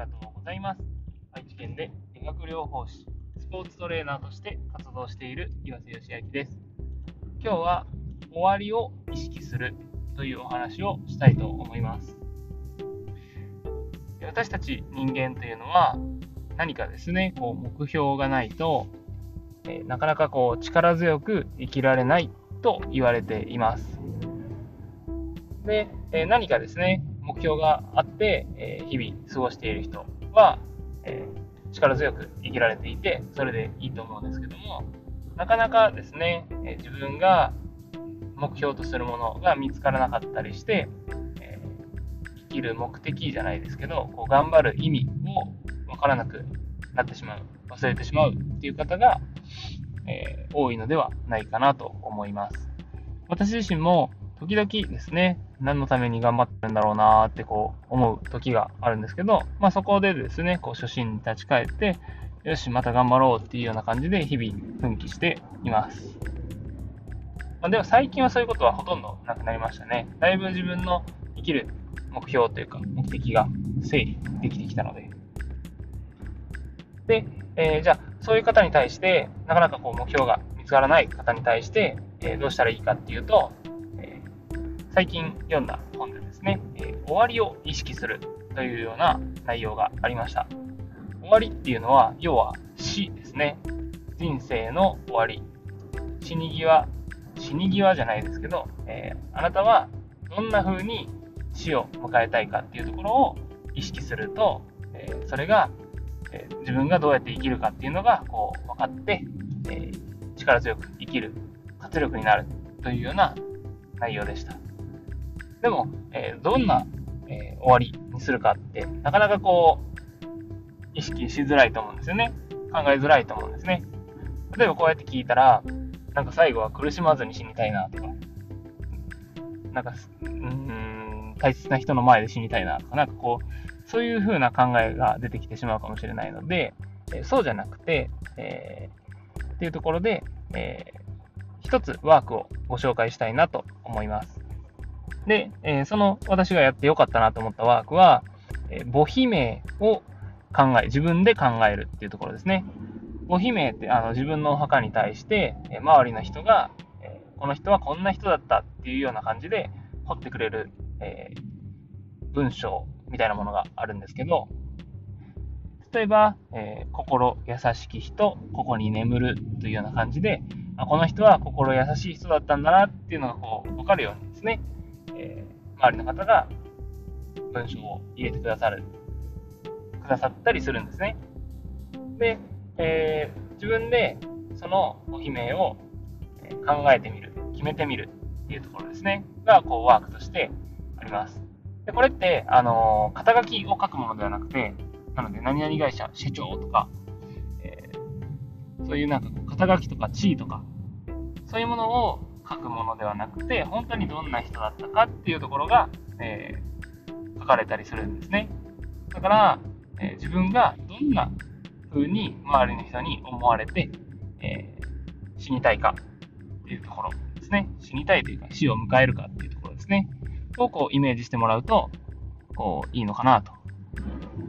がとうございます。愛知県で理学療法士、スポーツトレーナーとして活動している岩瀬義明です。今日は終わりを意識するというお話をしたいと思います。私たち人間というのは何かですね、こう目標がないと、え、なかなかこう力強く生きられないと言われています。で、え、何かですね、目標があって、え、日々過ごしている人は、え力強く生きられていて、それでいいと思うんですけども、なかなかですね、え自分が目標とするものが見つからなかったりして、え生きる目的じゃないですけど、こう頑張る意味を分からなくなってしまう、忘れてしまうっていう方が、え、多いのではないかなと思います。私自身も時々ですね、何のために頑張ってるんだろうなーってこう思う時があるんですけど、まあそこでですね、こう初心に立ち返って、よし、また頑張ろうっていうような感じで日々奮起しています。まあ、でも最近はそういうことはほとんどなくなりましたね。だいぶ自分の生きる目標というか目的が整理できてきたので。で、えー、じゃあそういう方に対して、なかなかこう目標が見つからない方に対して、えー、どうしたらいいかっていうと、最近読んだ本でですね、えー、終わりを意識するというような内容がありました。終わりっていうのは、要は死ですね。人生の終わり。死に際、死に際じゃないですけど、えー、あなたはどんな風に死を迎えたいかっていうところを意識すると、えー、それが、え、自分がどうやって生きるかっていうのがこう分かって、え力強く生きる活力になるというような内容でした。でも、えー、どんな、えー、終わりにするかって、なかなかこう、意識しづらいと思うんですよね。考えづらいと思うんですね。例えばこうやって聞いたら、なんか最後は苦しまずに死にたいなとか、なんか、うん、大切な人の前で死にたいなとか、なんかこう、そういう風な考えが出てきてしまうかもしれないので、えー、そうじゃなくて、えー、っていうところで、えー、一つワークをご紹介したいなと思います。で、えー、その私がやってよかったなと思ったワークは、えー、母比名を考え、自分で考えるっていうところですね。母比名ってあの自分のお墓に対して、えー、周りの人が、えこの人はこんな人だったっていうような感じで掘ってくれる、え文章みたいなものがあるんですけど、例えば、え心優しき人、ここに眠るというような感じで、あこの人は心優しい人だったんだなっていうのがこう分かるようにですね、周りの方が文章を入れてくださる、くださったりするんですね。で、えー、自分でそのお姫を考えてみる、決めてみるっていうところですね、がこうワークとしてあります。でこれって、あのー、肩書きを書くものではなくて、なので、何々会社、社長とか、えー、そういうなんかこう肩書きとか地位とか、そういうものを書くものではなくて、本当にどんな人だったかっていうところが、えー、書かれたりするんですね。だから、えー、自分がどんな風に周りの人に思われて、えー、死にたいかっていうところですね。死にたいというか、死を迎えるかっていうところですね。をこうイメージしてもらうと、こう、いいのかなと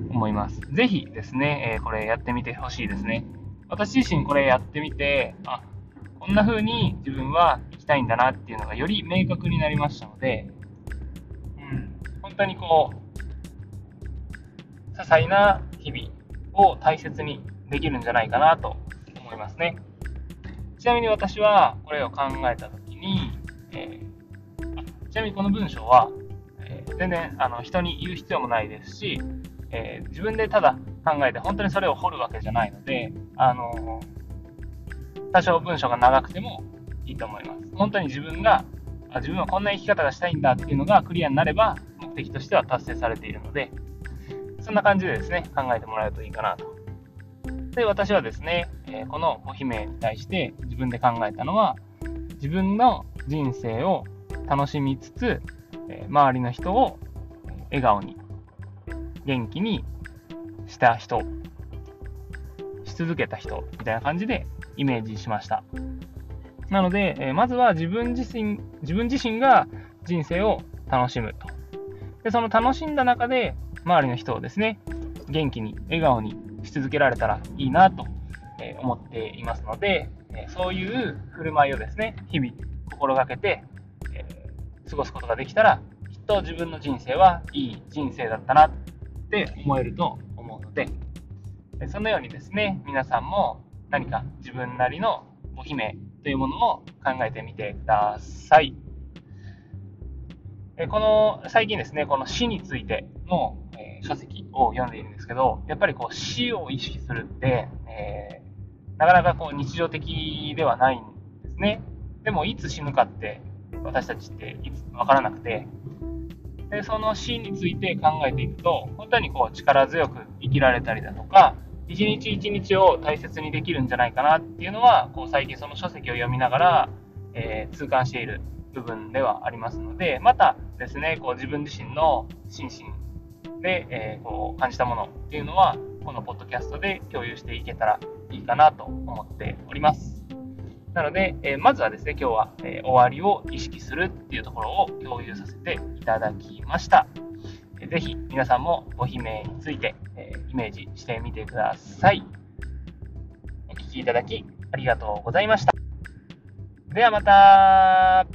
思います。ぜひですね、えー、これやってみてほしいですね。私自身これやってみて、あ、こんな風に自分は生きたいんだなっていうのがより明確になりましたので、うん、本当にこう、些細な日々を大切にできるんじゃないかなと思いますね。ちなみに私はこれを考えたときに、えー、ちなみにこの文章は、えー、全然あの人に言う必要もないですし、えー、自分でただ考えて本当にそれを掘るわけじゃないので、あの多少文章が長くてもいいと思います。本当に自分が、あ自分はこんな生き方がしたいんだっていうのがクリアになれば、目的としては達成されているので、そんな感じでですね、考えてもらえるといいかなと。で、私はですね、えこのお姫に対して自分で考えたのは、自分の人生を楽しみつつ、え周りの人を笑顔に、元気にした人、し続けた人みたいな感じでイメージしました。なので、えまずは自分自身、自分自身が人生を楽しむと。で、その楽しんだ中で、周りの人をですね、元気に笑顔にし続けられたらいいなと思っていますので、そういう振る舞いをですね、日々心がけて、え過ごすことができたら、きっと自分の人生はいい人生だったなって思えると思うので、そのようにですね、皆さんも何か自分なりのお姫というものを考えてみてください。この最近ですね、この死についての、え書籍を読んでいるんですけど、やっぱりこう死を意識するって、えー、なかなかこう日常的ではないんですね。でもいつ死ぬかって私たちっていつ分からなくて、でその死について考えていくと、本当にこう力強く生きられたりだとか、一日一日を大切にできるんじゃないかなっていうのは、こう最近その書籍を読みながら、えー、痛感している部分ではありますので、またですね、こう自分自身の心身で、えー、こう感じたものっていうのは、このポッドキャストで共有していけたらいいかなと思っております。なので、えー、まずはですね、今日は、え、終わりを意識するっていうところを共有させていただきました。ぜひ皆さんもご悲鳴について、えイメージしてみてください。お聴きいただきありがとうございました。ではまた